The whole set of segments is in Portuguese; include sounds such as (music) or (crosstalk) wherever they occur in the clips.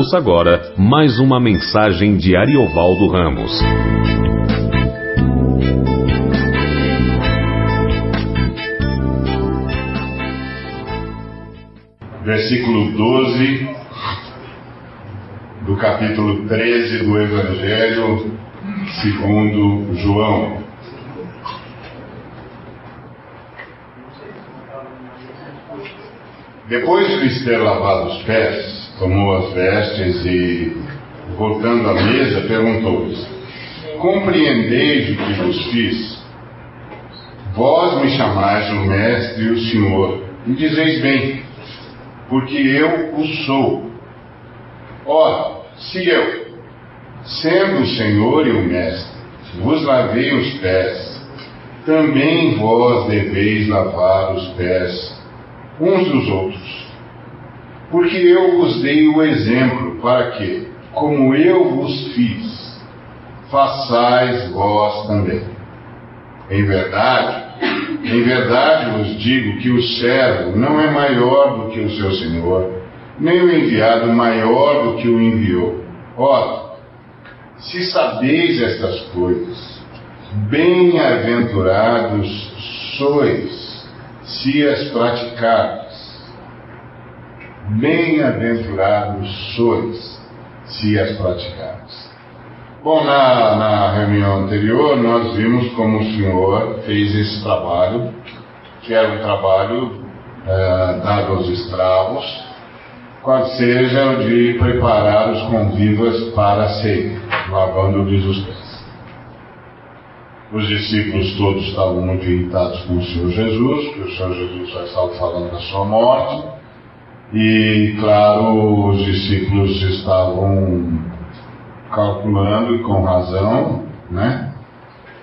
Ouça agora mais uma mensagem de Ariovaldo Ramos. Versículo 12 do capítulo 13 do Evangelho segundo João. Depois de ter lavado os pés, tomou as vestes e, voltando à mesa, perguntou-lhes: Compreendeis o que vos fiz? Vós me chamais o Mestre e o Senhor, e dizeis bem, porque eu o sou. Ora, se eu, sendo o Senhor e o Mestre, vos lavei os pés, também vós deveis lavar os pés uns dos outros. Porque eu vos dei o exemplo para que, como eu vos fiz, façais vós também. Em verdade, em verdade vos digo que o servo não é maior do que o seu senhor, nem o enviado maior do que o enviou. Ora, se sabeis estas coisas, bem-aventurados sois se as praticardes. Bem-aventurados sois, se as praticardes. Bom, na, na reunião anterior, nós vimos como o Senhor fez esse trabalho, que era um trabalho é, dado aos escravos, qual seja o de preparar os convivas para a ceia, lavando-lhes os pés. Os discípulos todos estavam muito irritados com o Senhor Jesus, que o Senhor Jesus já estava falando da sua morte. E, claro, os discípulos estavam calculando, e com razão, né,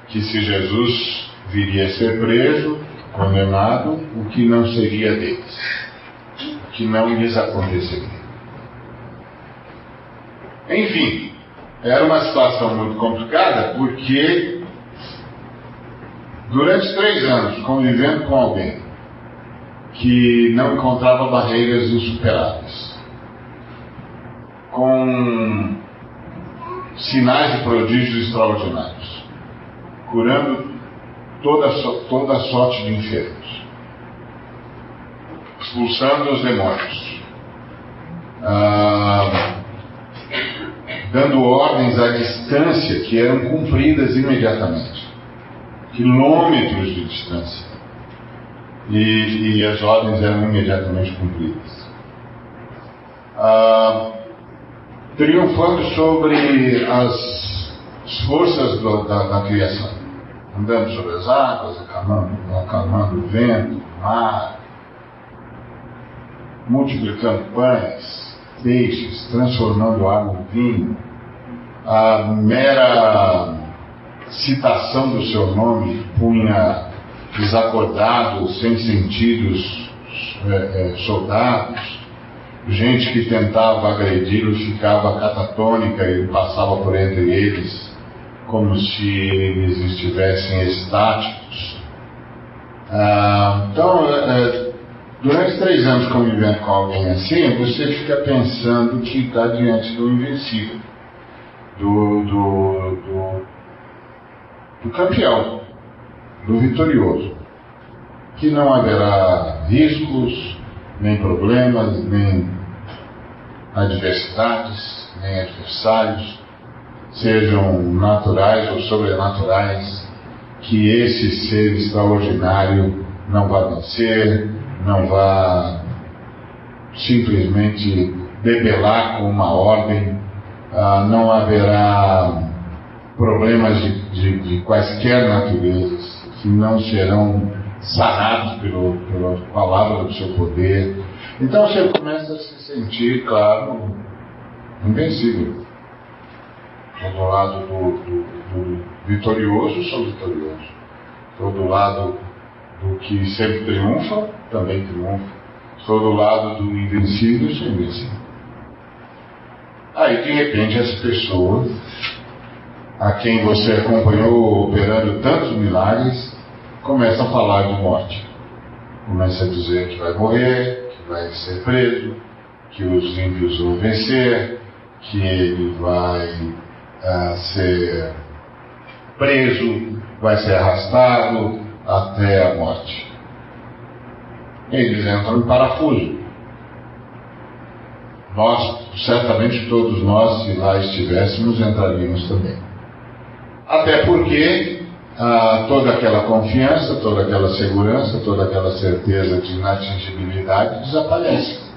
que se Jesus viria a ser preso, condenado, o que não seria deles, o que não lhes aconteceria. Enfim, era uma situação muito complicada porque Durante três anos, convivendo com alguém que não encontrava barreiras insuperáveis, com sinais de prodígios extraordinários, curando toda, toda sorte de enfermos, expulsando os demônios, ah, dando ordens à distância que eram cumpridas imediatamente. Quilômetros de distância. E, e as ordens eram imediatamente cumpridas. Ah, triunfando sobre as forças do, da, da, criação, andando sobre as águas, acalmando, acalmando o vento, o mar, multiplicando pães, peixes, transformando água em vinho, a mera citação do seu nome punha desacordados, sem sentidos é, é, soldados, gente que tentava agredi-lo ficava catatônica e passava por entre eles como se eles estivessem estáticos. Ah, então, é, durante três anos convivendo com alguém assim, você fica pensando que está diante do invencível, do, do, do do campeão, do vitorioso, que não haverá riscos, nem problemas, nem adversidades, nem adversários, sejam naturais ou sobrenaturais, que esse ser extraordinário não vá vencer, não vá simplesmente debelar com uma ordem, ah, não haverá problemas de, de, de quaisquer naturezas que não serão sanados pelo, pela palavra do seu poder. Então você começa a se sentir, claro, invencível. Estou do lado do, do, do vitorioso, sou vitorioso. Estou do lado do que sempre triunfa, também triunfa. Estou do lado do invencível, sou invencível. Aí, de repente, essa pessoa a quem você acompanhou operando tantos milagres, começa a falar de morte. Começa a dizer que vai morrer, que vai ser preso, que os ímpios vão vencer, que ele vai uh, ser preso, vai ser arrastado até a morte. Eles entram em parafuso. Nós, certamente todos nós, se lá estivéssemos, entraríamos também. Até porque ah, toda aquela confiança, toda aquela segurança, toda aquela certeza de inatingibilidade desaparece.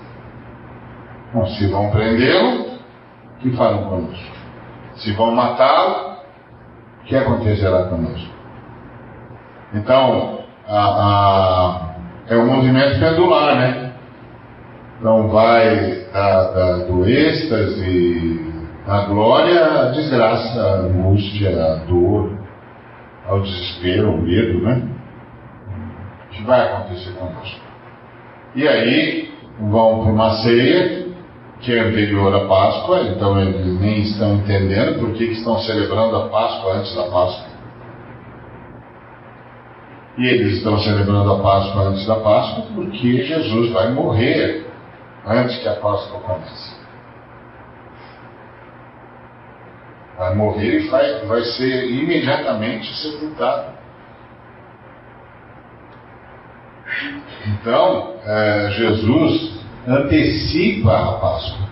Bom, se vão prendê-lo, o que farão conosco? Se vão matá-lo, o que acontecerá conosco? Então, a, a, é um movimento pendular, né? Então vai da, da, do êxtase à glória, à desgraça, à angústia, à dor, ao desespero, ao medo, né? Que vai acontecer conosco? E aí vão para uma ceia que é anterior à Páscoa, então eles nem estão entendendo por que, que estão celebrando a Páscoa antes da Páscoa. E eles estão celebrando a Páscoa antes da Páscoa porque Jesus vai morrer antes que a Páscoa comece. Vai morrer e vai, vai ser imediatamente sepultado. Então, é, Jesus antecipa a Páscoa.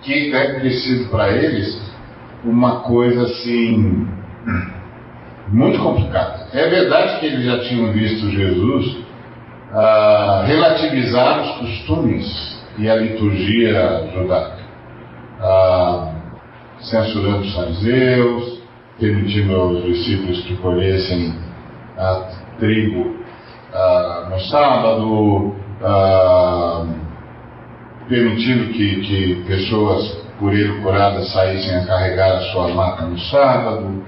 Que deve ter sido para eles uma coisa assim muito complicada. É verdade que eles já tinham visto Jesus ah, relativizar os costumes e a liturgia judaica, ah, censurando os fariseus, permitindo aos discípulos que colhessem a trigo ah, no sábado, permitindo que, que pessoas por ele curadas saíssem a carregar a sua maca no sábado,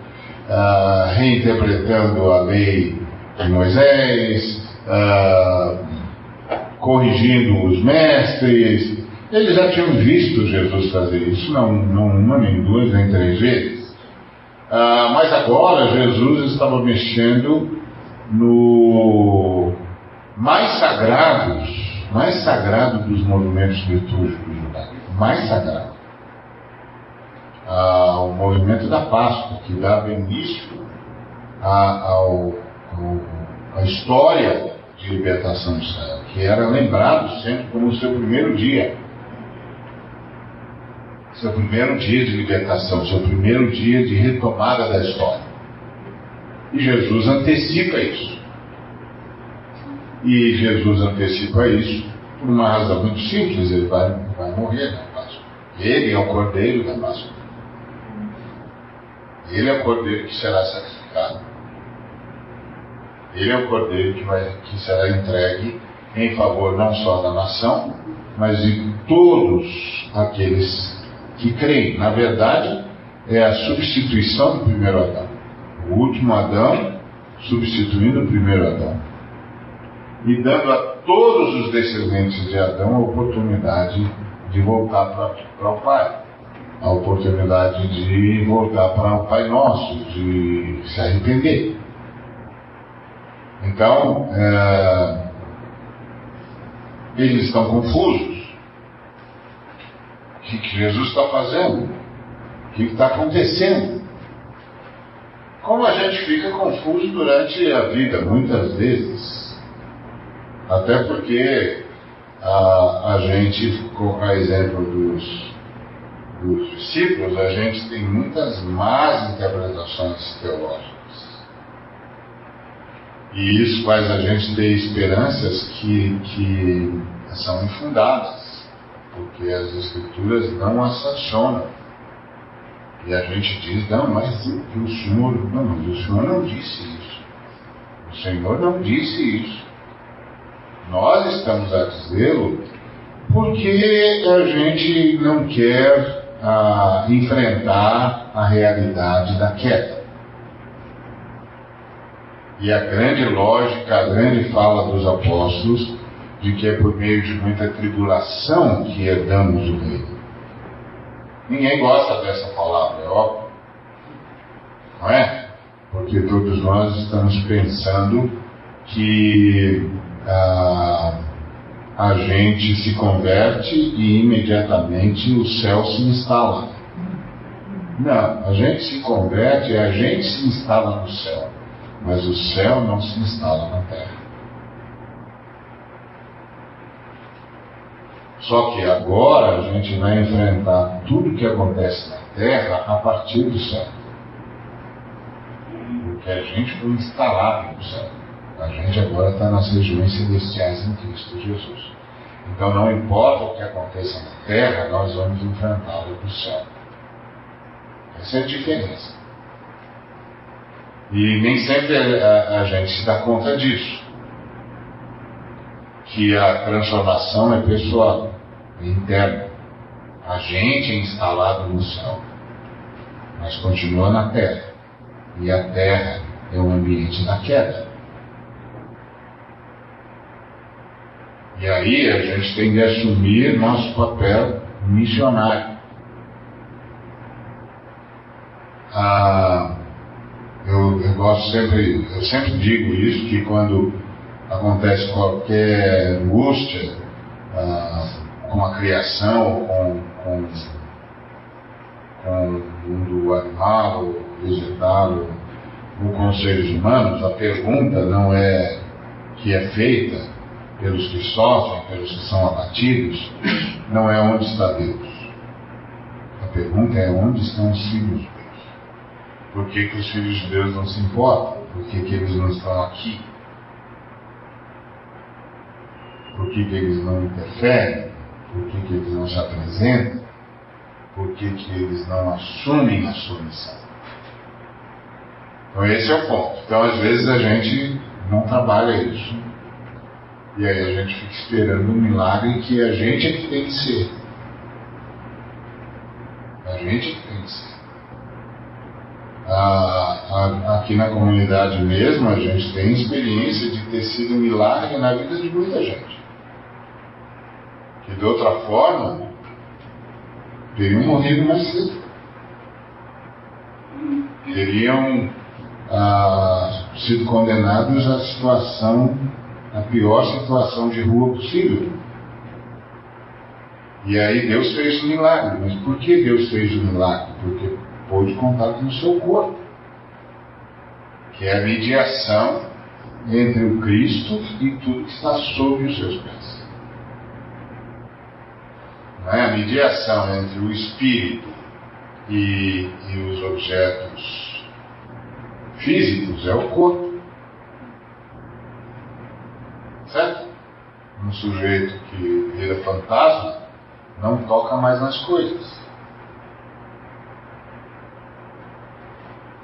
reinterpretando a lei de Moisés, corrigindo os mestres. Eles já tinham visto Jesus fazer isso, não, não uma, nem duas, nem três vezes. Ah, mas agora Jesus estava mexendo no mais sagrados, mais sagrado dos movimentos litúrgicos judaicos, mais sagrado ah, o movimento da Páscoa, que dava início à, ao, à história de libertação de Israel, que era lembrado sempre como o seu primeiro dia. Seu primeiro dia de libertação, seu primeiro dia de retomada da história. E Jesus antecipa isso. E Jesus antecipa isso por uma razão muito simples: ele vai, vai morrer na Páscoa. Ele é o cordeiro da Páscoa. Ele é o cordeiro que será sacrificado. Ele é o cordeiro que, vai, que será entregue em favor não só da nação, mas de todos aqueles que creem. Na verdade, é a substituição do primeiro Adão. O último Adão substituindo o primeiro Adão. E dando a todos os descendentes de Adão a oportunidade de voltar para o Pai a oportunidade de voltar para o Pai Nosso, de se arrepender. Então, é, eles estão confusos. O que, que Jesus está fazendo? O que está acontecendo? Como a gente fica confuso durante a vida, muitas vezes. Até porque a, a gente, a exemplo dos dos discípulos, a gente tem muitas más interpretações teológicas. E isso faz a gente ter esperanças que, que são infundadas, porque as Escrituras não as sancionam. E a gente diz, não, mas que o Senhor, não, mas o Senhor não disse isso. O Senhor não disse isso. Nós estamos a dizê-lo porque a gente não quer a enfrentar a realidade da queda. E a grande lógica, a grande fala dos apóstolos, de que é por meio de muita tribulação que herdamos o reino. Ninguém gosta dessa palavra, é óbvio. Não é? Porque todos nós estamos pensando que a, a gente se converte e imediatamente o céu se instala. Não, a gente se converte e a gente se instala no céu, mas o céu não se instala na terra. Só que agora a gente vai enfrentar tudo que acontece na terra a partir do céu. Porque a gente foi instalado no céu. A gente agora está nas regiões celestiais em Cristo Jesus. Então não importa o que aconteça na terra, nós vamos enfrentá-lo no céu. Essa é a diferença. E nem sempre a, a gente se dá conta disso. Que a transformação é pessoal, interna. A gente é instalado no céu, mas continua na terra. E a terra é o ambiente da queda. E aí a gente tem que assumir nosso papel missionário. Ah, eu, eu gosto sempre, eu sempre digo isso, que quando acontece qualquer angústia ah, com a criação, com, com, com o mundo animal, vegetal, ou com os seres humanos, a pergunta não é que é feita pelos que sofrem, pelos que são abatidos, não é onde está Deus. A pergunta é onde estão os filhos de Deus. Por que, que os filhos de Deus não se importam? Por que, que eles não estão aqui? Por que, que eles não interferem? Por que, que eles não se apresentam? Por que, que eles não assumem a sua missão? Então esse é o ponto. Então às vezes a gente não trabalha isso. E aí a gente fica esperando um milagre que a gente é que tem que ser. A gente é que tem que ser. aqui na comunidade mesmo, a gente tem experiência de ter sido um milagre na vida de muita gente. Que de outra forma, teriam morrido mais cedo. Teriam ah, sido condenados à situação, à pior situação de rua possível. E aí Deus fez o milagre. Mas por que Deus fez o milagre? Porque pôde contar com o seu corpo, que é a mediação entre o Cristo e tudo que está sob os seus pés. Não é a mediação entre o Espírito e, e os objetos físicos é o corpo. Certo? Um sujeito que vira fantasma não toca mais nas coisas.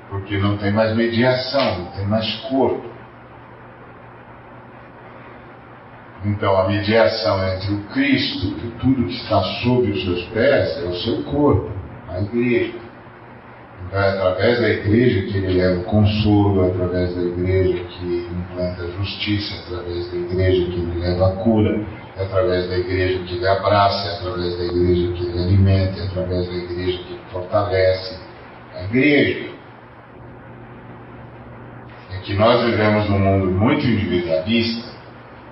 Porque não tem mais mediação, não tem mais corpo. Então, a mediação entre o Cristo e tudo que está sob os seus pés é o seu corpo, a igreja. Então, é através da igreja que ele leva o consolo, é através da igreja que implanta a justiça, é através da igreja que ele leva a cura, é através da igreja que ele abraça, é através da igreja que ele alimenta, é através da igreja que ele fortalece. A igreja. É que nós vivemos num mundo muito individualista,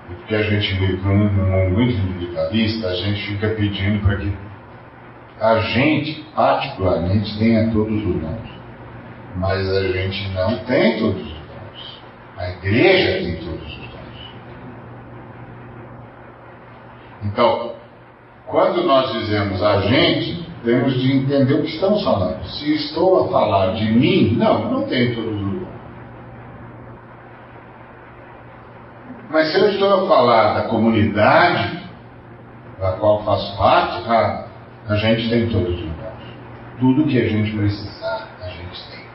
porque a gente vive num mundo muito individualista, a gente fica pedindo para que a gente, particularmente, tem todos os dons. Mas a gente não tem todos os dons. A igreja tem todos os dons. Então, quando nós dizemos a gente, temos de entender o que estamos falando. Se estou a falar de mim, não, não tenho todos os dons. Mas se eu estou a falar da comunidade da qual faço parte, ah, a gente tem todos os dons. Tudo que a gente precisar, a gente tem.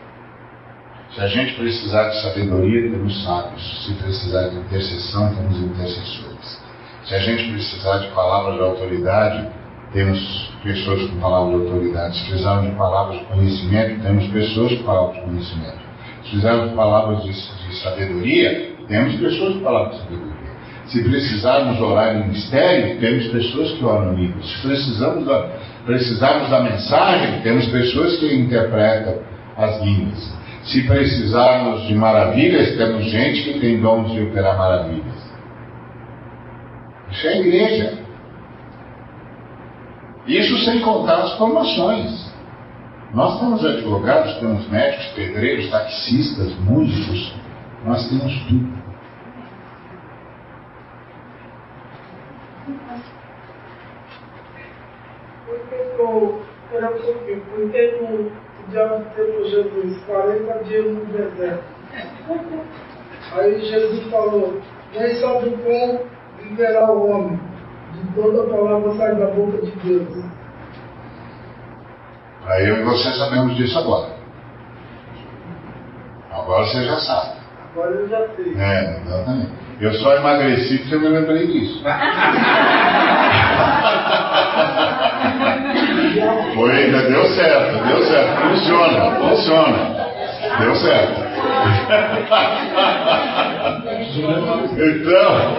Se a gente precisar de sabedoria, temos sábios. Se precisar de intercessão, temos intercessores. Se a gente precisar de palavras de autoridade, temos pessoas com palavras de autoridade. Se precisarmos de palavras de conhecimento, temos pessoas com palavras de conhecimento. Se precisarmos de palavras de, de sabedoria, temos pessoas com palavras de sabedoria. Se precisarmos orar em mistério, temos pessoas que oram em línguas. Se precisamos da, precisarmos da mensagem, temos pessoas que interpretam as línguas. Se precisarmos de maravilhas, temos gente que tem dons de operar maravilhas. Isso é igreja. Isso sem contar as formações. Nós temos advogados, temos médicos, pedreiros, taxistas, músicos, nós temos tudo. Era porque, porque o diabo teve Jesus 40 dias no deserto. Aí Jesus falou, nem só do pão viverá o homem, de toda palavra sai da boca de Deus. Aí eu e você sabemos disso agora. Agora você já sabe. Agora eu já sei. É, exatamente. Eu só emagreci porque eu me lembrei disso. (laughs) Foi, ainda deu certo, deu certo. Funciona, funciona. Deu certo. Então,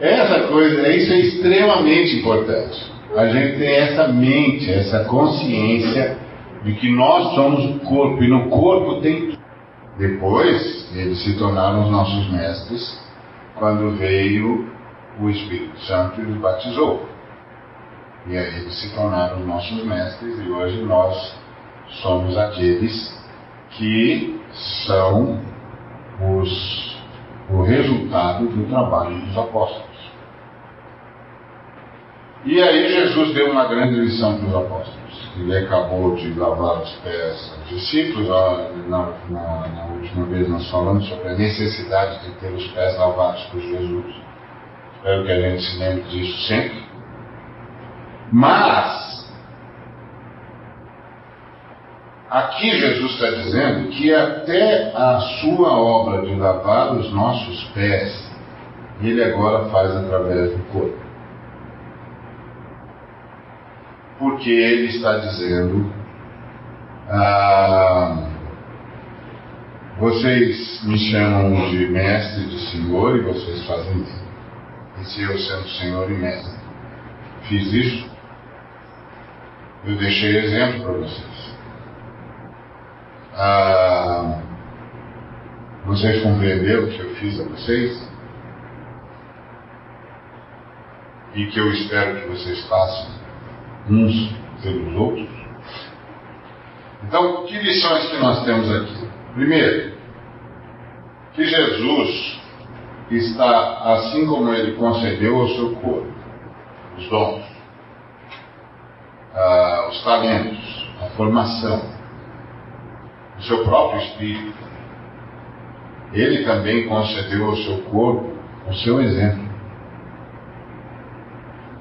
essa coisa, isso é extremamente importante. A gente tem essa mente, essa consciência de que nós somos o corpo e no corpo tem depois eles se tornaram os nossos mestres quando veio o Espírito Santo e os batizou. E aí eles se tornaram os nossos mestres e hoje nós somos aqueles que são os, o resultado do trabalho dos apóstolos. E aí Jesus deu uma grande lição para os apóstolos. Ele acabou de lavar os pés aos discípulos. Na, na, na, última vez nós falamos sobre a necessidade de ter os pés lavados por Jesus. Espero que a gente se lembre disso sempre. Mas, aqui Jesus está dizendo que até a sua obra de lavar os nossos pés, ele agora faz através do corpo. Porque ele está dizendo: ah, vocês me chamam de mestre, de senhor, e vocês fazem bem. E se eu sendo senhor e mestre fiz isso, eu deixei exemplo para vocês. Ah, vocês compreenderam o que eu fiz a vocês? E que eu espero que vocês façam uns pelos outros. Então, que lições que nós temos aqui? Primeiro, que Jesus está, assim como ele concedeu ao seu corpo, os dons, ah, os talentos, a formação, o seu próprio espírito, ele também concedeu ao seu corpo o seu exemplo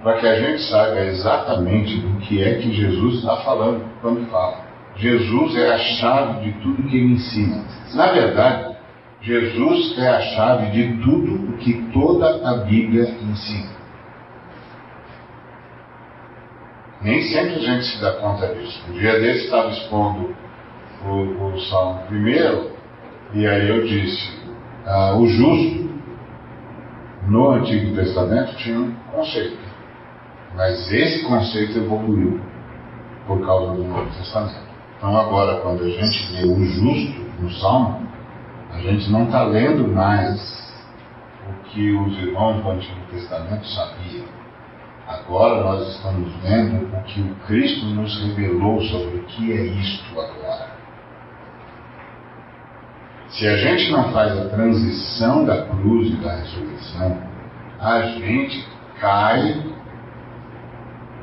para que a gente saiba exatamente do que é que Jesus está falando quando fala. Jesus é a chave de tudo que ele ensina. Na verdade, Jesus é a chave de tudo o que toda a Bíblia ensina. Nem sempre a gente se dá conta disso. Um dia desse estava expondo o, o Salmo primeiro, e aí eu disse, ah, o justo no Antigo Testamento tinha um conceito. Mas esse conceito evoluiu por causa do Novo Testamento. Então agora, quando a gente lê o justo no Salmo, a gente não está lendo mais o que os irmãos do Antigo Testamento sabiam. Agora nós estamos vendo o que o Cristo nos revelou sobre o que é isto agora. Se a gente não faz a transição da cruz e da ressurreição, a gente cai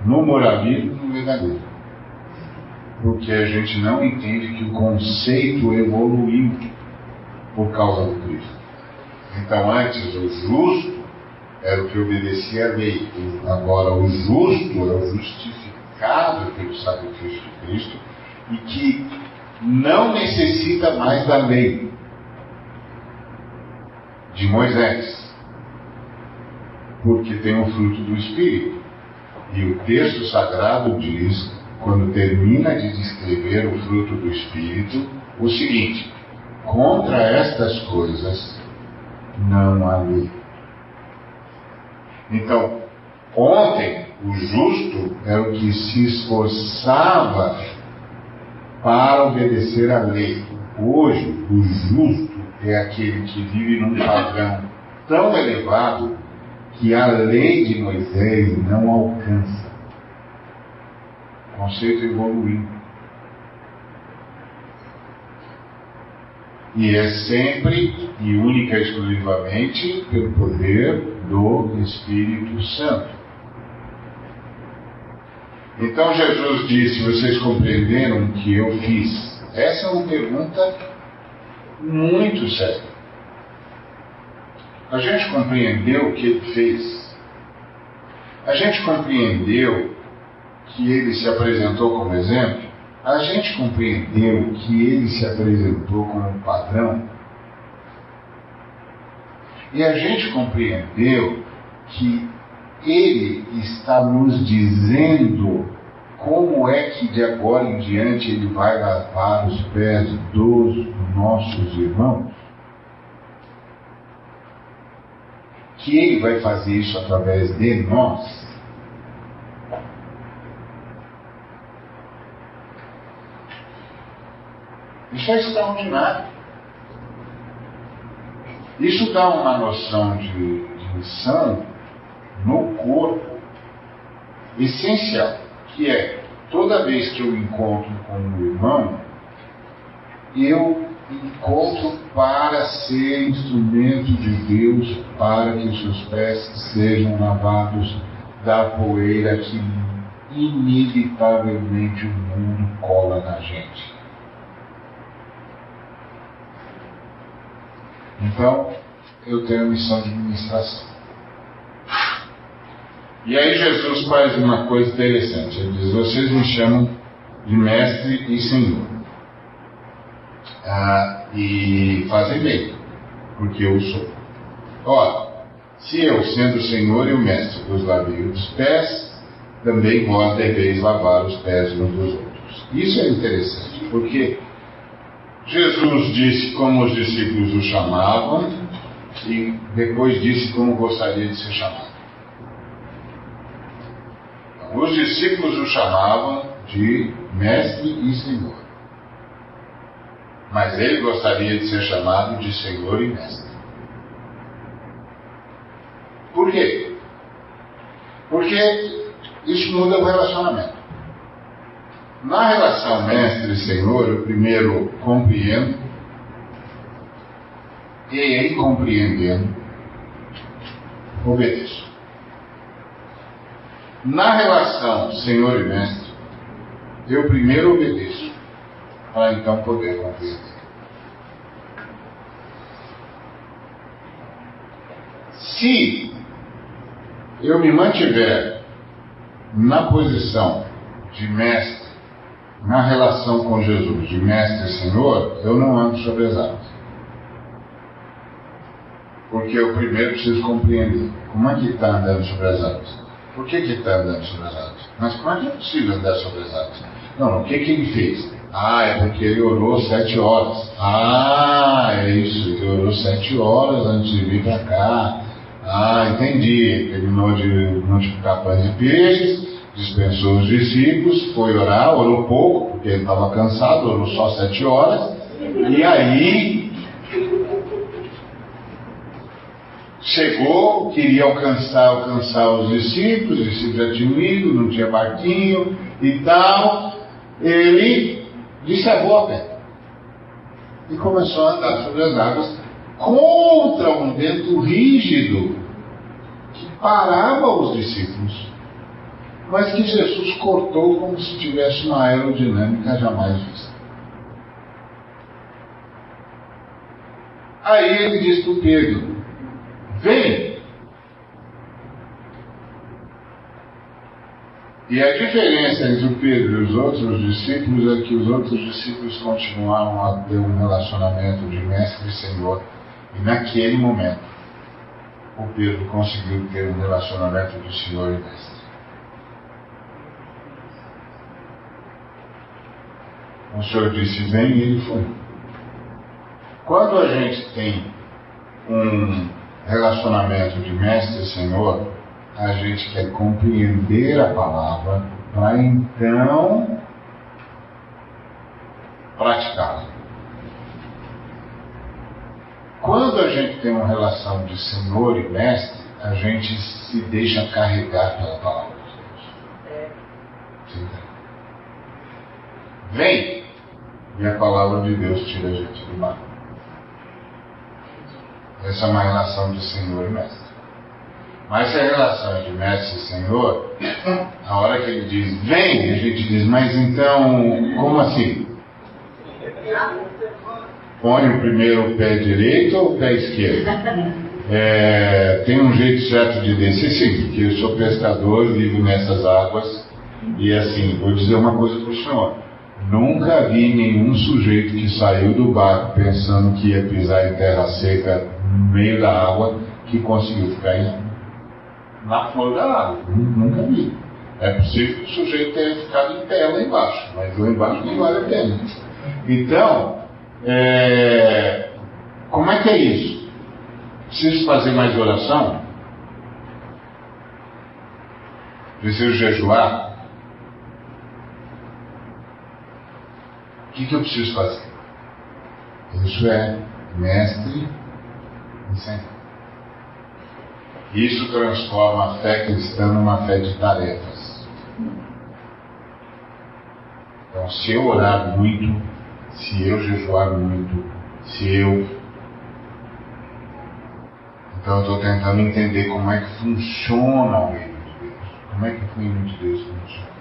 no moralismo e no legalismo. Porque a gente não entende que o conceito evoluiu por causa do Cristo. Então, antes, o justo era o que obedecia à lei. Agora, o justo é o justificado pelo sacrifício de Cristo e que não necessita mais da lei de Moisés, porque tem o fruto do Espírito. E o texto sagrado diz, quando termina de descrever o fruto do Espírito, o seguinte: contra estas coisas não há lei. Então, ontem o justo é o que se esforçava para obedecer à lei. Hoje, o justo é aquele que vive num padrão tão elevado que a lei de Moisés não alcança. Conceito evoluindo. E é sempre e única e exclusivamente pelo poder do Espírito Santo. Então Jesus disse: Vocês compreenderam o que eu fiz? Essa é uma pergunta muito séria. A gente compreendeu o que ele fez. A gente compreendeu que ele se apresentou como exemplo. A gente compreendeu que ele se apresentou como padrão. E a gente compreendeu que ele está nos dizendo como é que de agora em diante ele vai lavar os pés dos nossos irmãos. Que ele vai fazer isso através de nós. Isso é extraordinário. Isso dá uma noção de, de missão no corpo essencial, que é toda vez que eu encontro com um irmão, eu encontro para ser instrumento de Deus para que os seus pés sejam lavados da poeira que inevitavelmente o mundo cola na gente. Então, eu tenho a missão de ministração. E aí Jesus faz uma coisa interessante. Ele diz: Vocês me chamam de mestre e senhor. Ah, e fazem bem, porque eu sou. Ora, se eu, sendo o senhor e o mestre, vos lavei os pés, também vós deveis lavar os pés uns dos outros. Isso é interessante, porque Jesus disse como os discípulos o chamavam e depois disse como gostaria de ser chamado. Os discípulos o chamavam de mestre e senhor. Mas ele gostaria de ser chamado de senhor e mestre. Por quê? Porque isso muda o relacionamento. Na relação mestre e senhor, eu primeiro compreendo, e em compreendendo, obedeço. Na relação Senhor e Mestre, eu primeiro obedeço, para então poder compreender. Se eu me mantiver na posição de mestre, na relação com Jesus, de mestre e senhor, eu não ando sobre as águas. Porque eu primeiro preciso compreender como é que está andando sobre as águas. Por que está andando sobre as águas? Mas como é que é possível andar sobre as águas? Não, o que que ele fez? Ah, é porque ele orou sete horas. Ah, é isso, ele orou sete horas antes de vir para cá. Ah, entendi. Terminou de multiplicar pães e peixes, dispensou os discípulos, foi orar, orou pouco, porque ele estava cansado, orou só sete horas. E aí chegou, queria alcançar, alcançar os discípulos, os discípulos já tinham ido, não tinha barquinho e tal. Ele disse a vou a pé. E começou a andar sobre as águas contra um vento rígido que parava os discípulos, mas que Jesus cortou como se tivesse uma aerodinâmica jamais vista. Aí ele disse para Pedro: Vem! E a diferença entre o Pedro e os outros discípulos é que os outros discípulos continuaram a ter um relacionamento de mestre e senhor. E naquele momento, o Pedro conseguiu ter um relacionamento de senhor e mestre. O Senhor disse: Vem, e ele foi. Quando a gente tem um relacionamento de mestre e senhor, a gente quer compreender a palavra para então praticá-la. Quando a gente tem uma relação de senhor e mestre, a gente se deixa carregar pela palavra de Deus. Sim. Vem! E a palavra de Deus tira a gente do mar. Essa é uma relação de Senhor e Mestre. Mas se a relação é de Mestre e Senhor, a hora que ele diz vem, a gente diz, mas então, como assim? Põe o primeiro o pé direito ou o pé esquerdo? É, tem um jeito certo de descer, sim, porque eu sou pescador, vivo nessas águas, e assim, vou dizer uma coisa para o senhor. Nunca vi nenhum sujeito que saiu do barco pensando que ia pisar em terra seca no meio da água que conseguiu ficar em, na flor da água. Nunca vi. É possível que o sujeito tenha ficado em pé lá embaixo, mas lá embaixo não vale a pena. Então, é, como é que é isso? Preciso fazer mais oração? Preciso jejuar? O que, que eu preciso fazer? Isso é mestre e senhor. Isso transforma a fé cristã numa fé de tarefas. Então, se eu orar muito, se eu jejuar muito, se eu. Então, eu estou tentando entender como é que funciona o reino de Deus. Como é que o reino de Deus funciona.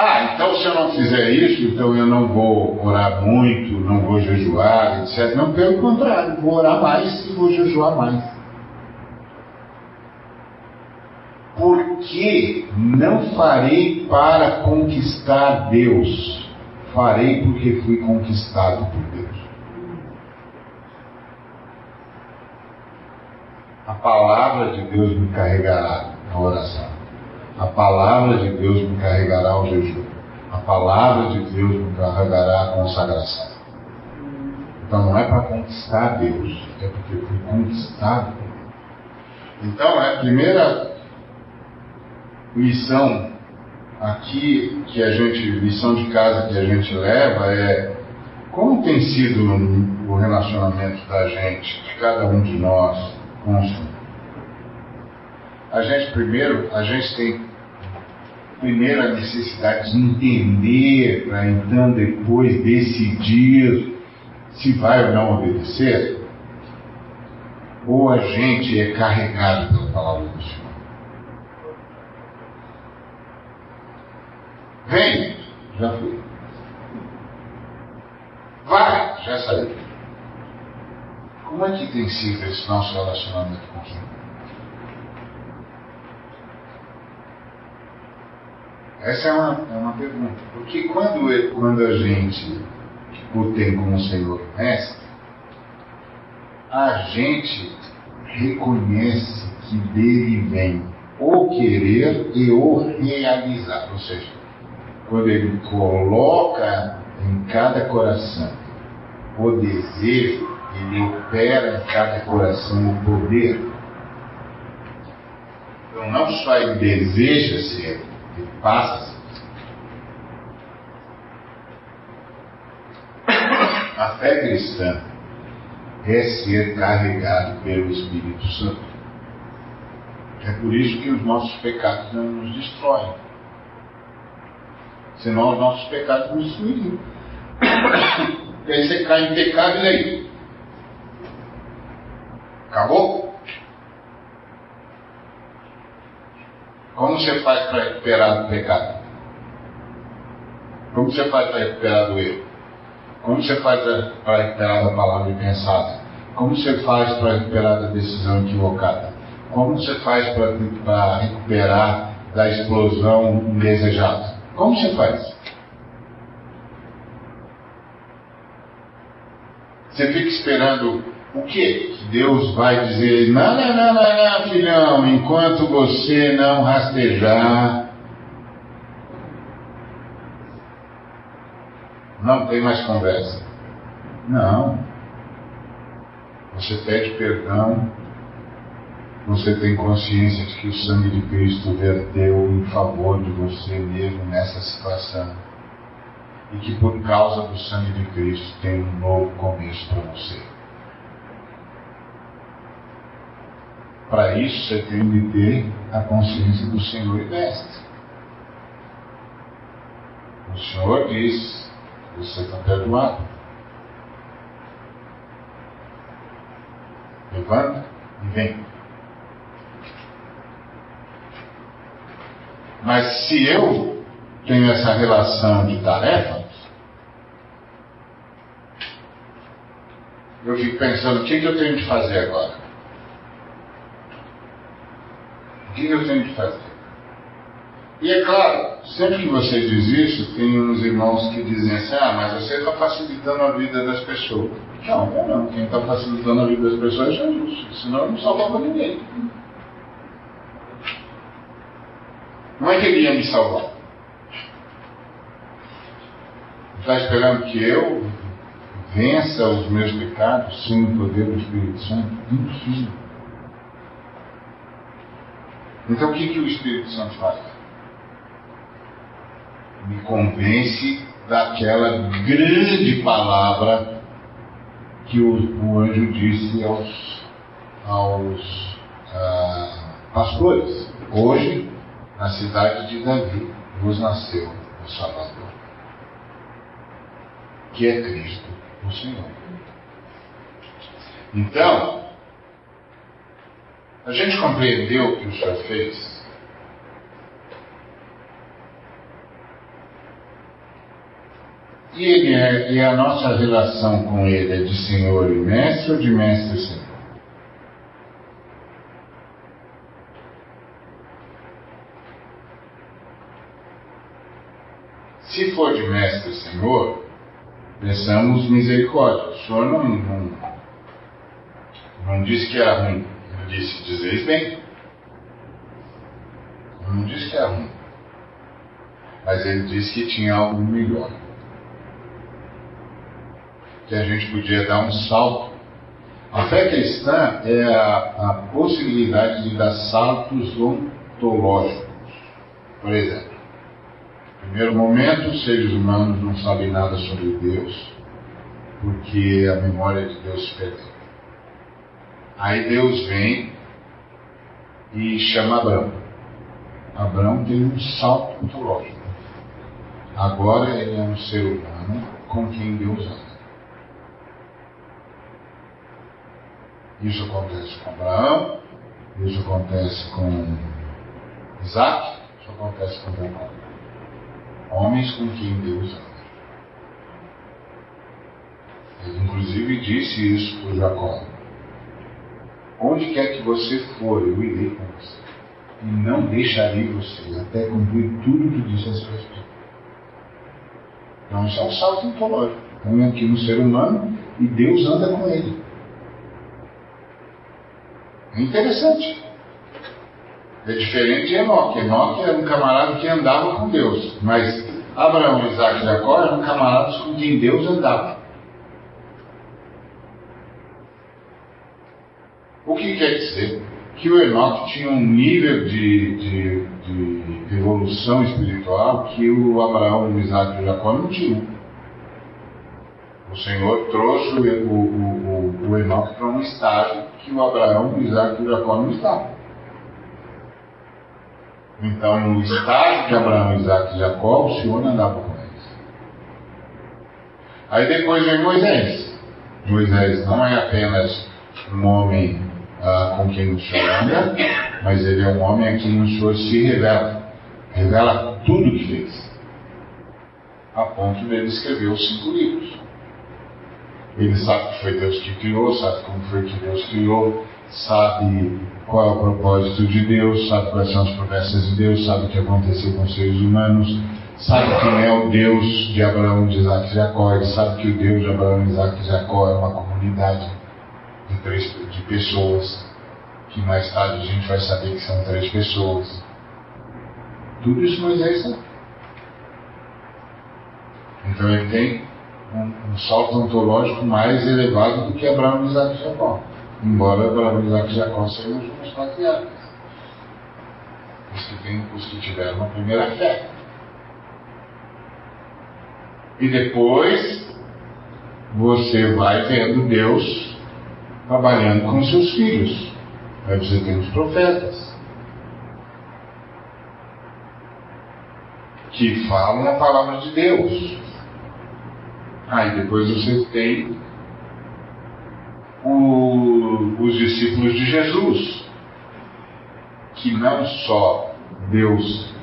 Ah, então se eu não fizer isso, então eu não vou orar muito, não vou jejuar, etc. Não, pelo contrário, vou orar mais e vou jejuar mais. Porque não farei para conquistar Deus, farei porque fui conquistado por Deus. A palavra de Deus me carregará na oração. A palavra de Deus me carregará ao jejum. A palavra de Deus me carregará à consagração. Então não é para conquistar Deus, é porque fui conquistado por Deus. Então é a primeira missão aqui que a gente, lição de casa que a gente leva é como tem sido o relacionamento da gente, de cada um de nós, com. A gente primeiro, a gente tem primeiro a necessidade de entender para então depois decidir se vai ou não obedecer, ou a gente é carregado pela palavra do Senhor. Vem, já fui. Vai, já saiu. Como é que tem sido esse nosso relacionamento com o Senhor? Essa é uma, é uma pergunta. Porque quando, quando a gente o tem como Senhor Mestre, a gente reconhece que dele vem o querer e o realizar. Ou seja, quando ele coloca em cada coração o desejo, ele opera em cada coração o poder. Então não só ele deseja ser, ele passa a ser. A fé cristã é ser carregado pelo Espírito Santo. É por isso que os nossos pecados não nos destroem. Senão os nossos pecados nos destruiriam. E aí você cai em pecado e aí? Acabou? Como você faz para recuperar do pecado? Como você faz para recuperar do erro? Como você faz para recuperar da palavra impensada? Como você faz para recuperar da decisão equivocada? Como você faz para recuperar da explosão indesejada? Como você faz? Você fica esperando o quê? Que Deus vai dizer: não, não, não, não, não, filhão, enquanto você não rastejar, não tem mais conversa. Não. Você pede perdão, você tem consciência de que o sangue de Cristo verteu em favor de você mesmo nessa situação. E que por causa do sangue de Cristo tem um novo começo para você. Para isso você tem de ter a consciência do Senhor e Mestre. O Senhor diz: você está perdoado. Levanta e vem. Mas se eu tenho essa relação de tarefa, eu fico pensando: o que, que eu tenho de fazer agora? O que, que eu tenho de fazer? E é claro, sempre que você diz isso, tem uns irmãos que dizem assim: ah, mas você está facilitando a vida das pessoas. Não, não, não. Quem está facilitando a vida das pessoas é Jesus. Senão não salvava ninguém. Não é que ele ia me salvar. Está esperando que eu vença os meus pecados sem o poder do Espírito Santo? Impossível. Então o que, que o Espírito Santo faz? Me convence daquela grande palavra que o, o anjo disse aos, aos ah, pastores. Hoje, na cidade de Davi, vos nasceu o Salvador, que é Cristo, o Senhor. Então, a gente compreendeu o que o Senhor fez? E, ele é, e a nossa relação com Ele é de Senhor e Mestre ou de Mestre e Senhor? Se for de Mestre Senhor, pensamos misericórdia. O Senhor não, não, não disse que era ruim, ele disse: dizeis bem. Não disse que era ruim. Mas ele disse que tinha algo melhor que a gente podia dar um salto. A fé cristã é a, a possibilidade de dar saltos ontológicos. Por exemplo, primeiro momento, os seres humanos não sabem nada sobre Deus, porque a memória de Deus se perdeu. Aí Deus vem e chama Abraão. Abraão tem um salto ontológico. Agora ele é um ser humano com quem Deus ama. Isso acontece com Abraão, isso acontece com Isaac, isso acontece com Jacó. Homens com quem Deus ama. Ele inclusive disse isso para Jacó. Onde quer que você for, eu irei com você. E não deixarei você até cumprir tudo que disse a respeito. Então isso é um salto ontológico. Põe aqui no ser humano e Deus anda com ele. Interessante. É diferente de Enoque. Enoque era um camarada que andava com Deus. Mas Abraão, Isaac e Jacó eram camaradas com quem Deus andava. O que quer dizer? Que o Enoque tinha um nível de, de, de evolução espiritual que o Abraão, o Isaac e o Jacó não tinham. O Senhor trouxe o, o, o, o Enoque para um estágio que o Abraão, o Isaac e o Jacó não estavam. Então, no estágio de Abraão, Isaac e Jacó, o Senhor andava com eles. Aí depois vem Moisés. Moisés não é apenas um homem ah, com quem o Senhor anda, mas ele é um homem a quem o Senhor se revela. Revela tudo o que fez. A ponto de ele escrever os cinco livros. Ele sabe que foi Deus que criou, sabe como foi que Deus criou, sabe qual é o propósito de Deus, sabe quais são as promessas de Deus, sabe o que aconteceu com os seres humanos, sabe quem é o Deus de Abraão, de Isaac e Jacó, ele sabe que o Deus de Abraão, Isaac e Jacó é uma comunidade de, três, de pessoas, que mais tarde a gente vai saber que são três pessoas. Tudo isso Moisés sabe. Então ele tem um, um salto ontológico mais elevado do que Abraão, Isaac e Jacó. Embora Abraão, Isaac e Jacó sejam os patriarcas. Os que, tem, os que tiveram a primeira fé. E depois você vai vendo Deus trabalhando com seus filhos. Aí você tem os profetas. Que falam a palavra de Deus. Aí depois você tem o, os discípulos de Jesus, que não só Deus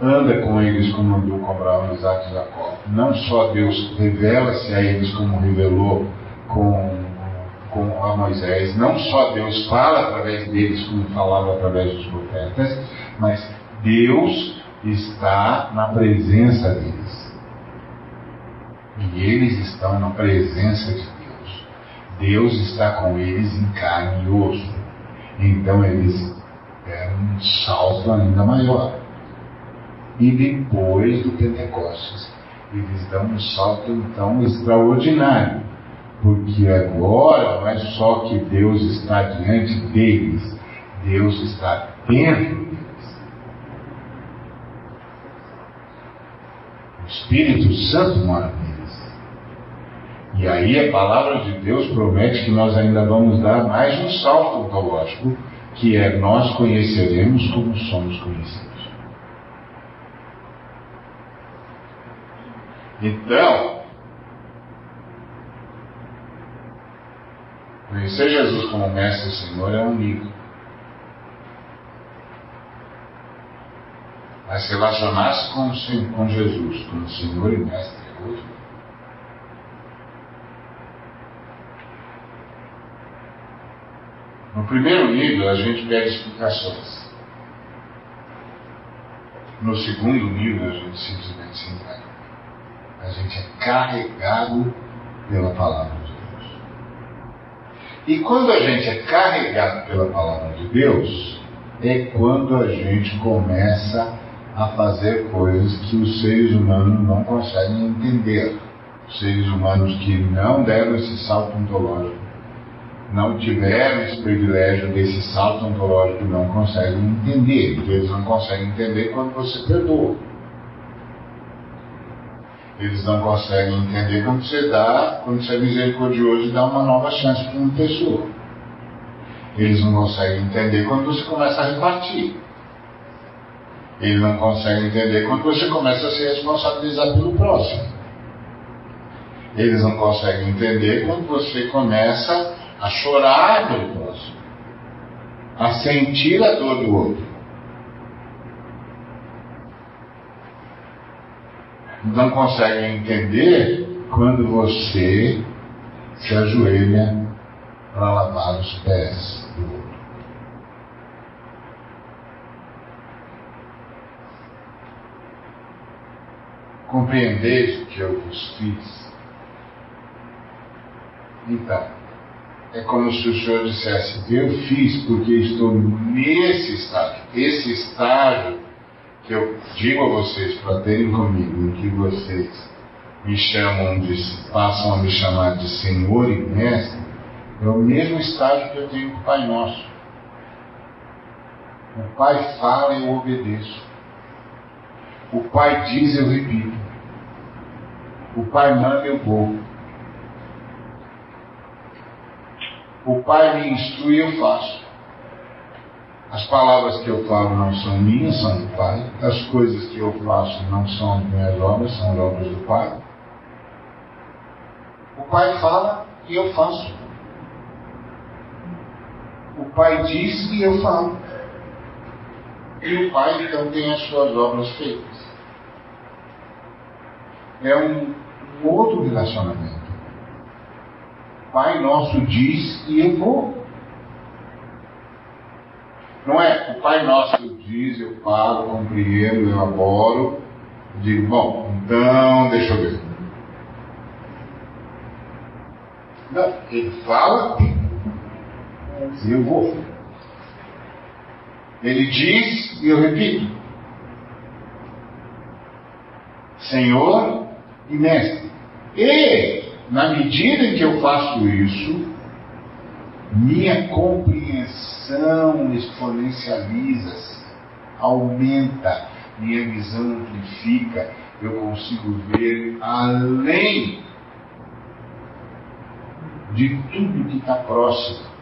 anda com eles como andou com Abraão, Isaac e Jacó, não só Deus revela-se a eles como revelou com, com a Moisés, não só Deus fala através deles como falava através dos profetas, mas Deus está na presença deles. E eles estão na presença de Deus. Deus está com eles em carne e osso. Então eles deram um salto ainda maior. E depois do Pentecostes, eles dão um salto então extraordinário. Porque agora não é só que Deus está diante deles, Deus está dentro deles. O Espírito Santo mora neles. E aí a palavra de Deus promete que nós ainda vamos dar mais um salto ontológico, que é nós conheceremos como somos conhecidos. Então, conhecer Jesus como Mestre e Senhor é um nível. Mas relacionar-se com, com Jesus como Senhor e Mestre é outro. No primeiro nível, a gente pede explicações. No segundo nível, a gente simplesmente se entrega. A gente é carregado pela palavra de Deus. E quando a gente é carregado pela palavra de Deus, é quando a gente começa a fazer coisas que os seres humanos não conseguem entender. Seres humanos que não deram esse salto ontológico, não tiveram esse privilégio desse salto ontológico, não conseguem entender. Eles não conseguem entender quando você perdoa. Eles não conseguem entender quando você dá, quando você é misericordioso e dá uma nova chance para uma pessoa. Eles não conseguem entender quando você começa a repartir. Eles não conseguem entender quando você começa a se responsabilizar pelo próximo. Eles não conseguem entender quando você começa a chorar pelo próximo, a sentir a dor do outro. não conseguem entender quando você se ajoelha para lavar os pés do outro. Compreendeis o que eu vos fiz? Então, é como se o Senhor dissesse: Eu fiz porque estou nesse estágio. Esse estágio que eu digo a vocês para terem comigo, em que vocês me chamam de, passam a me chamar de Senhor e Mestre, é o mesmo estágio que eu tenho com o Pai Nosso. O Pai fala e eu obedeço. O Pai diz, eu repito. O Pai manda, eu vou. O Pai me instrui, eu faço. As palavras que eu falo não são minhas, são do Pai. As coisas que eu faço não são minhas obras, são obras do Pai. O Pai fala e eu faço. O Pai diz e eu falo. E o Pai então tem as suas obras feitas. É um outro relacionamento. Pai nosso diz e eu vou. Não é? O Pai Nosso diz, eu falo, compreendo, eu elaboro, digo, bom, então deixa eu ver. Não, ele fala e eu vou. Ele diz e eu repito. Senhor e Mestre. E, na medida em que eu faço isso, minha compreensão exponencializa-se, aumenta, minha visão amplifica, eu consigo ver além de tudo que está próximo.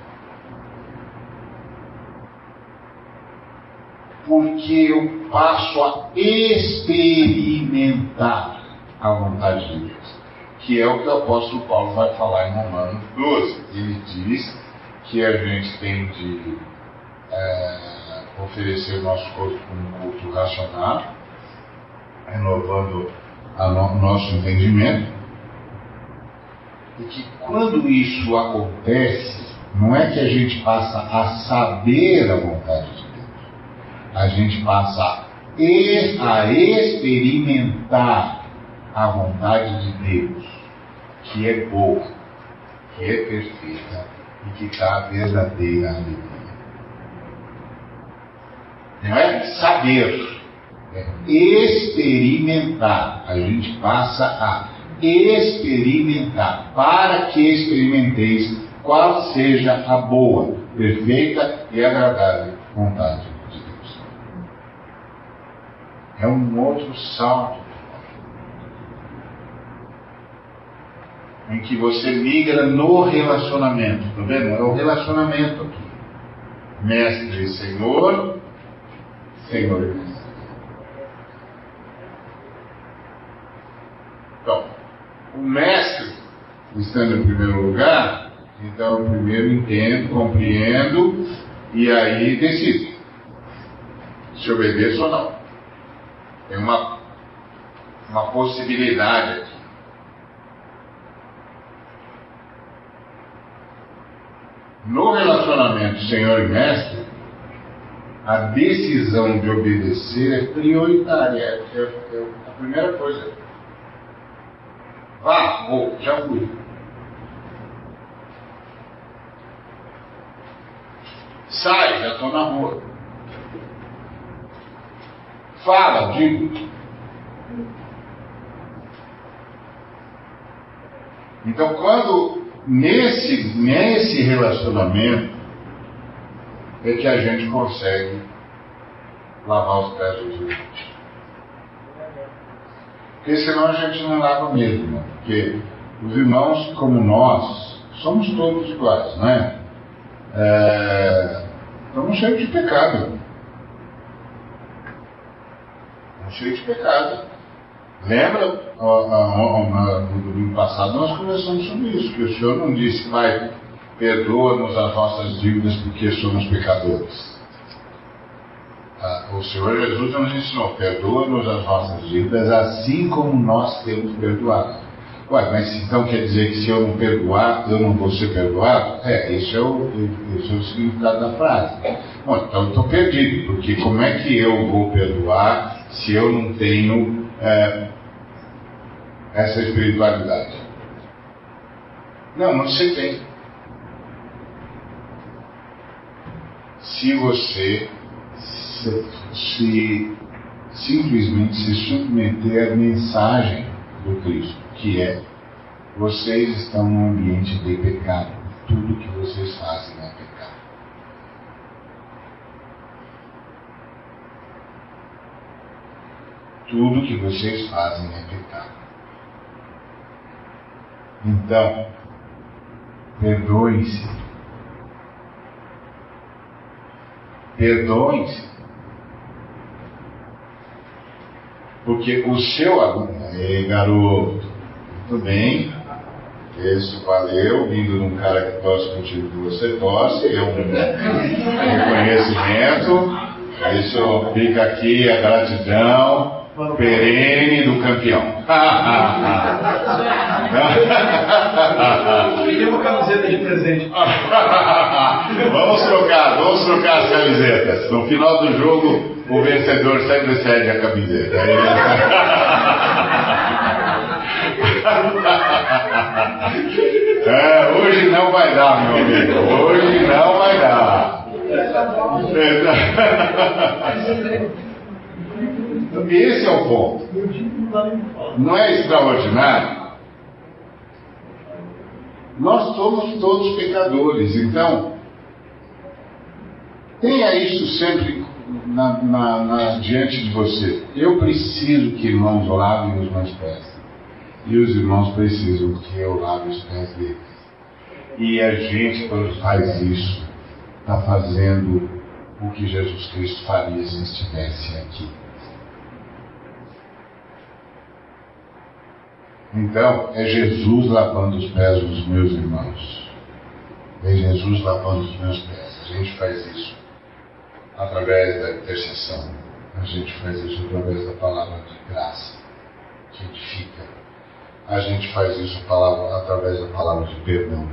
porque eu passo a experimentar a vontade de Deus, que é o que o apóstolo Paulo vai falar em Romanos 12. Ele diz que a gente tem de é, oferecer o nosso corpo como culto racional, renovando o no, nosso entendimento, e que quando isso acontece, não é que a gente passa a saber a vontade de Deus, a gente passa a experimentar a vontade de Deus, que é boa, que é perfeita e que dá verdadeira alegria. Não é saber, é experimentar. A gente passa a experimentar, para que experimenteis qual seja a boa, perfeita e agradável vontade de Deus. É um outro salto em que você migra no relacionamento, tá vendo? É o relacionamento aqui. Mestre e Senhor, Senhor e Mestre. Então, o mestre, estando em primeiro lugar, então primeiro entendo, compreendo e aí decido se obedeço ou não. Tem uma, uma possibilidade aqui. No relacionamento Senhor e Mestre, a decisão de obedecer é prioritária. É, é, é a primeira coisa. Vá, vou, já fui. Sai, já estou na rua. Fala, digo. Então, quando nesse, nesse relacionamento é que a gente consegue lavar os pés dos irmãos. Porque senão a gente não lava mesmo, né? porque os irmãos como nós somos todos iguais, né? É, estamos cheios de pecado. Estamos cheios de pecado. Lembra, no domingo passado nós conversamos sobre isso, que o Senhor não disse, Pai, perdoa-nos as nossas dívidas porque somos pecadores. Ah, o Senhor Jesus nos ensinou, perdoa-nos as nossas dívidas assim como nós temos perdoado. Ué, mas então quer dizer que se eu não perdoar, eu não vou ser perdoado? É, esse é o, esse é o significado da frase. Bom, então estou perdido, porque como é que eu vou perdoar se eu não tenho é, essa espiritualidade? Não, mas você tem. Se você se, se simplesmente se submeter à mensagem do Cristo, que é vocês estão num ambiente de pecado, tudo que vocês fazem é pecado. Tudo que vocês fazem é pecado. Então, perdoem-se. Perdoem-se. Porque o seu aluno, ei garoto, tudo bem, isso valeu, vindo de um cara que torce contigo que você torce, é um reconhecimento, (laughs) isso fica aqui a gratidão perene do campeão. (laughs) Queria uma camiseta de presente. (laughs) vamos trocar, vamos trocar as camisetas. No final do jogo, o vencedor sempre cede a camiseta. (laughs) É, hoje não vai dar, meu amigo. Hoje não vai dar. Esse é o ponto. Não é extraordinário? Nós somos todos pecadores, então tenha isso sempre na, na, na, diante de você. Eu preciso que irmãos lavem os meus pés. E os irmãos precisam que eu lave os pés deles. E a gente, quando faz isso, está fazendo o que Jesus Cristo faria se estivesse aqui. Então, é Jesus lavando os pés dos meus irmãos. É Jesus lavando os meus pés. A gente faz isso através da intercessão. A gente faz isso através da palavra de graça, que edifica. A gente faz isso através da palavra de perdão.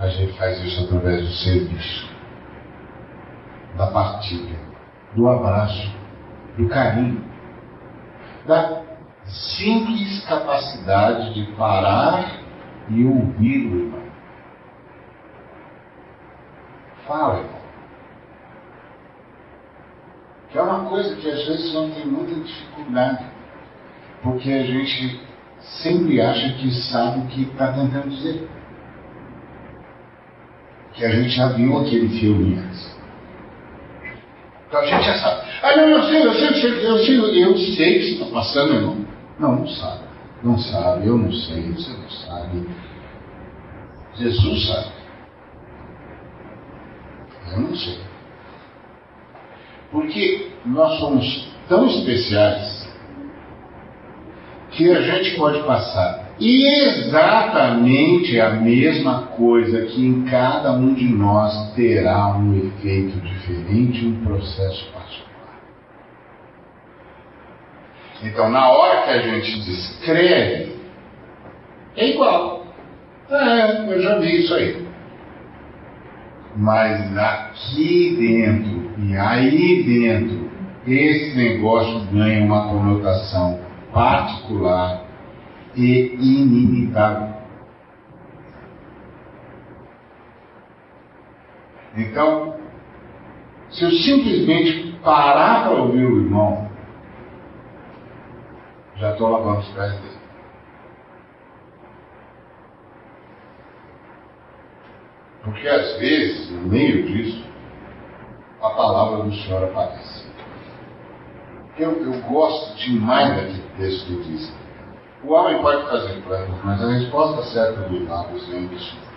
A gente faz isso através do serviço, da partilha, do abraço, do carinho, da simples capacidade de parar e ouvir o irmão. Fala, irmão. Que é uma coisa que às vezes não tem muita dificuldade, porque a gente sempre acha que sabe o que está tentando dizer. Que a gente já viu aquele filme antes. Então a gente já sabe. Ah, não, eu sei, eu sei, eu sei, eu sei, eu sei que está passando, irmão. Não, não sabe. Não sabe, eu não sei, você não sabe. Jesus sabe. Eu não sei. Porque nós somos tão especiais que a gente pode passar exatamente a mesma coisa que em cada um de nós terá um efeito diferente, um processo particular. Então, na hora que a gente descreve, é igual. É, eu já vi isso aí. Mas aqui dentro e aí dentro, esse negócio ganha uma conotação particular e inimitável. Então, se eu simplesmente parar para ouvir o irmão, já estou lavando os pés dele. Porque às vezes, no meio disso, a palavra do Senhor aparece. Eu, eu gosto demais daquele texto que diz: o homem pode fazer planos, mas a resposta certa dos lábios vem do Senhor.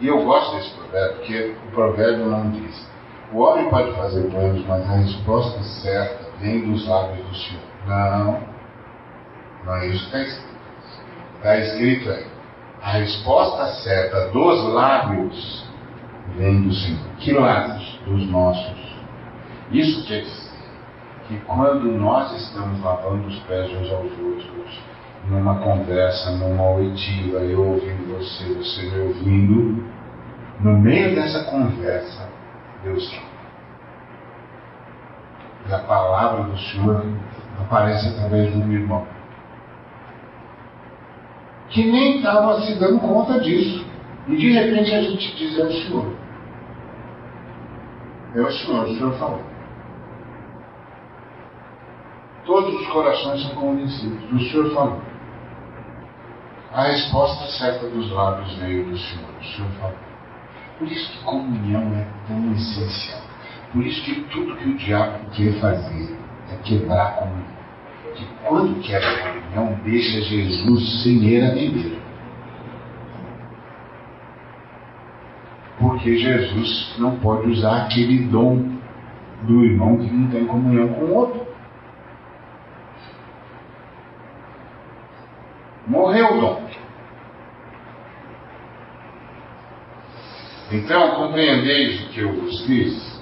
E eu gosto desse provérbio, porque o provérbio não diz: o homem pode fazer planos, mas a resposta certa vem dos lábios do Senhor. Não, não é isso que está escrito. Está escrito aí: a resposta certa dos lábios vem do Senhor. Que lábios? Dos nossos. Isso quer dizer que quando nós estamos lavando os pés uns aos outros, numa conversa, numa oitiva, eu ouvindo você, você me ouvindo, no meio dessa conversa, Deus fala. E a palavra do Senhor aparece através do meu irmão. Que nem estava se dando conta disso. E de repente a gente diz, é o Senhor. É o Senhor, o Senhor falou. Todos os corações são convencidos. O Senhor falou. A resposta certa dos lábios veio do Senhor. O Senhor falou. Por isso que comunhão é tão essencial. Por isso que tudo que o diabo quer fazer é quebrar a comunhão. Que quando quebra a comunhão, deixa Jesus sem ele a beber. Porque Jesus não pode usar aquele dom do irmão que não tem comunhão com o outro. Morreu o dom. Então, compreendeis o que eu vos fiz.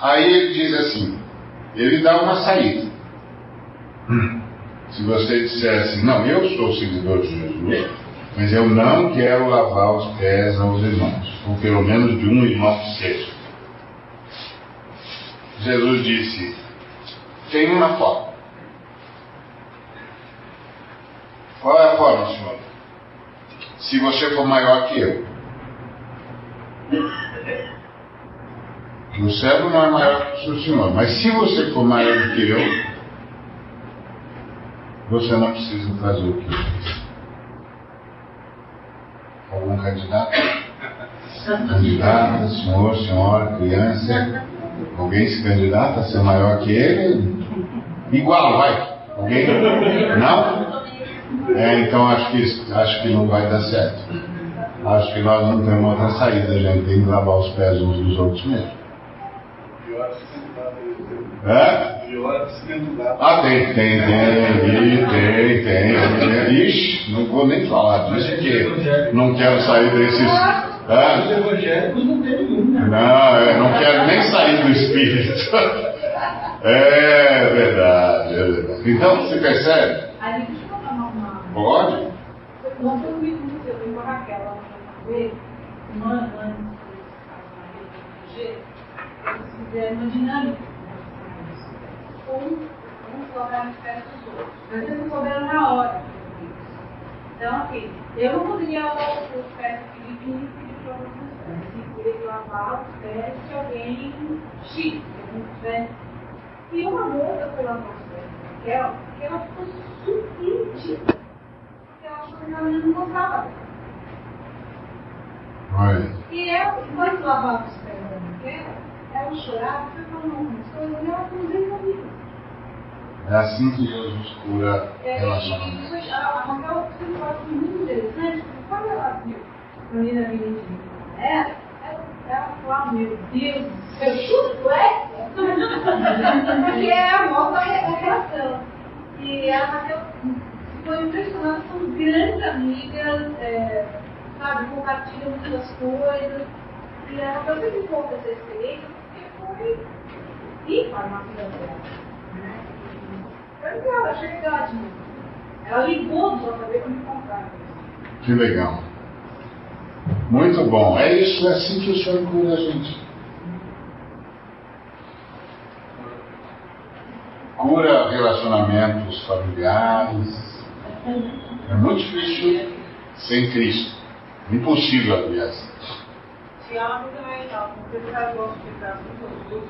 Aí ele diz assim: ele dá uma saída. Se você dissesse, não, eu sou seguidor de Jesus, mas eu não quero lavar os pés aos irmãos, ou pelo menos de um irmão que seja. Jesus disse: tem uma forma. Qual é a forma, Senhor? Se você for maior que eu. O servo não é maior que o Senhor, mas se você for maior do que eu, você não precisa fazer o que eu fiz. Algum candidato? Candidata, senhor, senhora, criança. Alguém se candidata a ser maior que ele? Igual, vai. Alguém? Não? É, então acho que, acho que não vai dar certo. Acho que nós não temos outra saída, a gente tem que lavar os pés uns dos outros mesmo. É? Ah, tem, tem, tem, tem, tem. Ixi, não vou nem falar disso, porque não quero sair desses. Os evangélicos não tem nenhum, né? Não, eu não quero nem sair do espírito. É verdade, é verdade. Então, você percebe? Aí, deixa eu contar uma. uma- Pode? Não foi comigo, não sei, eu fui com a Raquel lá na vez, um ano antes de G, eles fizeram uma dinâmica. Um, um colocar as pernas dos outros. Mas eles não souberam na hora. Então, assim, eu não poderia lavar os pés do Felipe e pedir para os pés. Eu teria que lavar os pés de alguém X, que não tivesse. E uma moça foi lavar os pés da Raquel, que ela ficou surpreendida porque ela achou que a menina não gostava dela. E ela, quando lavava os pés da Raquel, ela chorava e foi falando algumas coisas e ela não desenvolvia. É assim que Jesus cura É, relacionamento. e foi- a, a Raquel fez um negócio muito interessante, porque quando ela viu a menina vindo de ela, ela, ela falou, ah, meu Deus, eu chuto é? Porque é a nossa re- reação. E a Raquel foi impressionante, são grandes amigas, é, sabe, compartilham muitas coisas. E a Raquel sempre conta essa experiência na vida dela. Né? Foi legal, achei legal demais. Ela ligou para me contar. Que legal. Muito bom. É isso, é assim que o Senhor cura a gente. Cura relacionamentos familiares. É muito difícil sem Cristo. Impossível, aliás. Também gostar de ficar com os.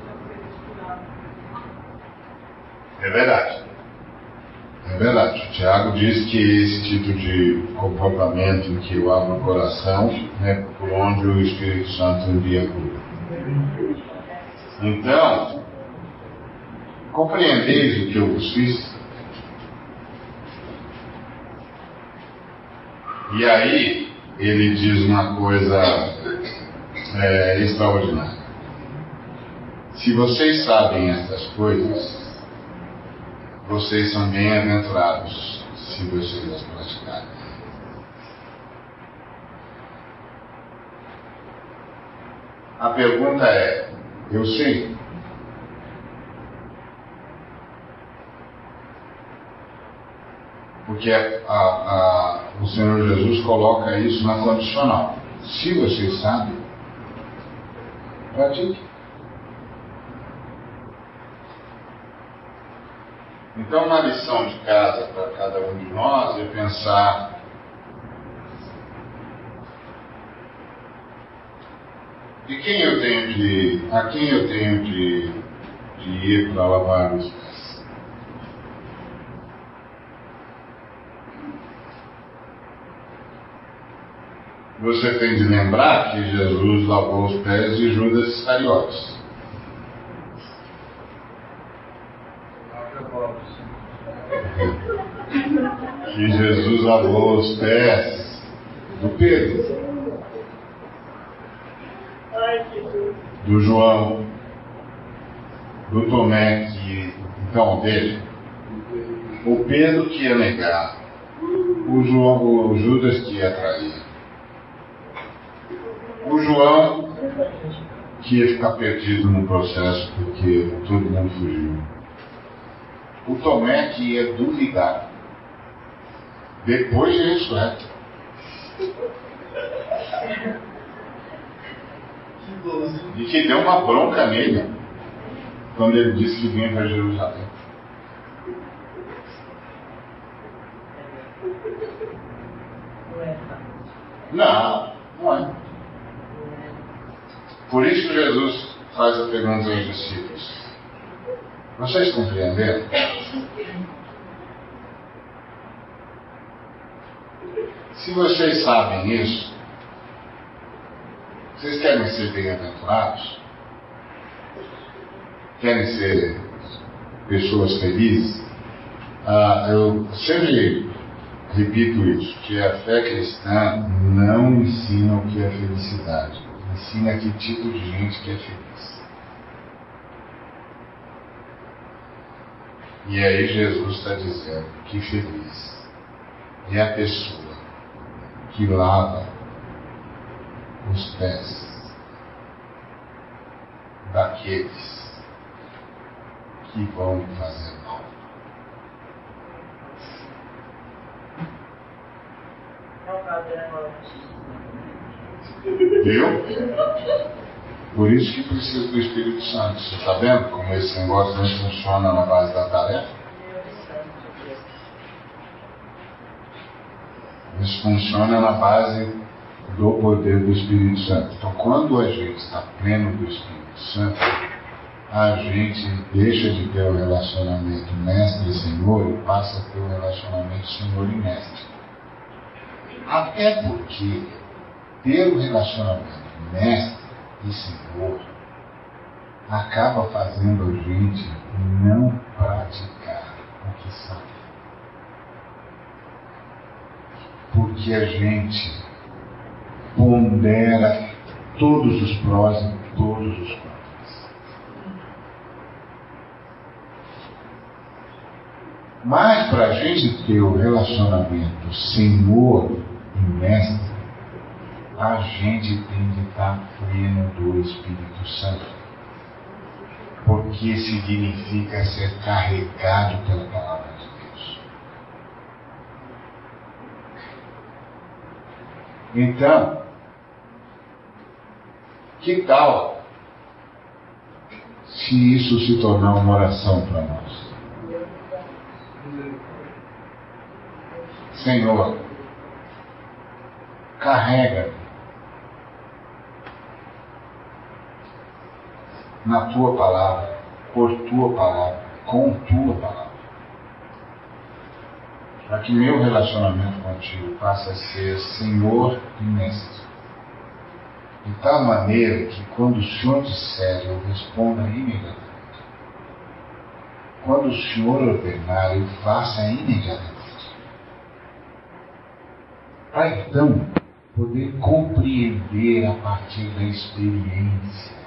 É verdade. É verdade. O Tiago diz que esse tipo de comportamento que eu abro o coração é por onde o Espírito Santo envia cura. Então, compreendeis o que eu vos fiz? E aí, ele diz uma coisa é, extraordinária. Se vocês sabem essas coisas, vocês são bem-aventurados se vocês as praticarem. A pergunta é: eu sei? Porque a- a- o Senhor Jesus coloca isso na condicional. Se vocês sabem, pratique. Então, uma lição de casa para cada um de nós é pensar de quem eu tenho de, a quem eu tenho de, de ir para lavar os pés. Você tem de lembrar que Jesus lavou os pés de Judas Iscariotes. que Jesus lavou os pés do Pedro, do João, do Tomé, que então dele, o Pedro que ia negar, o, João, o Judas que ia trair, o João que ia ficar perdido no processo porque todo mundo fugiu, o Tomé que ia duvidar depois de ressurreto. E que deu uma bronca nele quando ele disse que vinha para Jerusalém. Não, não é. Por isso que Jesus faz a pergunta aos discípulos. Vocês compreenderam? Se vocês sabem isso, vocês querem ser bem-aventurados? Querem ser pessoas felizes? Ah, eu sempre repito isso, que a fé cristã não ensina o que é felicidade, ensina que tipo de gente que é feliz. E aí Jesus está dizendo que feliz é a pessoa que lava os pés daqueles que vão fazer mal. Viu? Por isso que precisa do Espírito Santo. Você está vendo como esse negócio não funciona na base da tarefa? Isso funciona na base do poder do Espírito Santo. Então, quando a gente está pleno do Espírito Santo, a gente deixa de ter o relacionamento mestre e senhor e passa a ter o relacionamento senhor e mestre. Até porque ter o relacionamento mestre e senhor acaba fazendo a gente não praticar o que sabe. Porque a gente pondera todos os prós e todos os contras. Mas para a gente ter o relacionamento senhor e mestre, a gente tem que estar pleno do Espírito Santo. Porque significa ser carregado pela palavra de Deus. Então, que tal se isso se tornar uma oração para nós? Senhor, carrega na tua palavra, por tua palavra, com tua palavra. Para que meu relacionamento contigo passe a ser Senhor e Mestre. De tal maneira que quando o Senhor disser, eu responda imediatamente. Quando o Senhor ordenar, eu faça imediatamente. Para então poder compreender a partir da experiência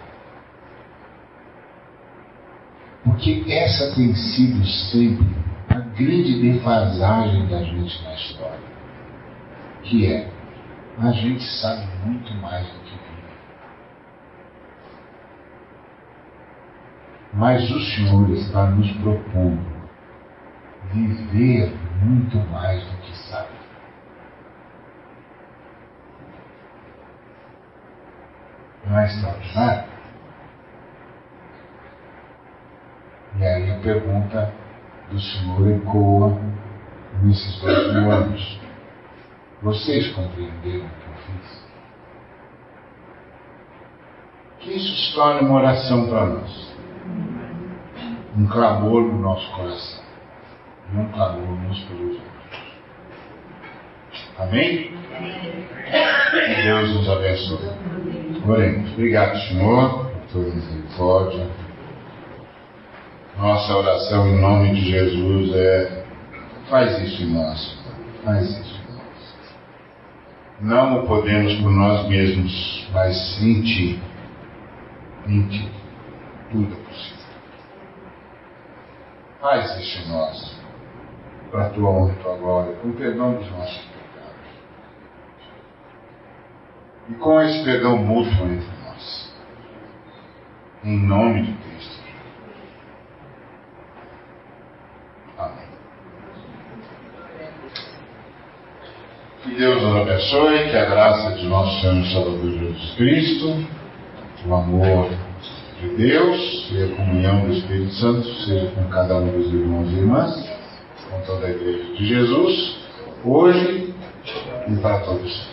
Porque essa tem sido sempre a grande defasagem da gente na história. Que é, a gente sabe muito mais do que vive. Mas o Senhor está nos propondo viver muito mais do que sabe. Não é extraordinário? E aí a pergunta do Senhor ecoa nesses dois mil anos. Vocês compreenderam o que eu fiz? Que isso se torne uma oração para nós. Um clamor no nosso coração. Um clamor uns pelos outros. Amém? Que Deus nos abençoe. Oremos. Obrigado, Senhor, por tua misericórdia nossa oração em nome de Jesus é: faz isso em nós, faz isso em nós. Não o podemos por nós mesmos, mas em Ti. Em Ti. Tudo é possível. Faz isso em nós, para a Tua honra e Tua glória, com perdão dos nossos pecados. E com esse perdão mútuo entre nós. Em nome de Cristo. Que Deus nos abençoe, que a graça de nosso Senhor e Salvador Jesus Cristo, o amor de Deus e a comunhão do Espírito Santo seja com cada um dos irmãos e irmãs, com toda a igreja de Jesus, hoje e para todos.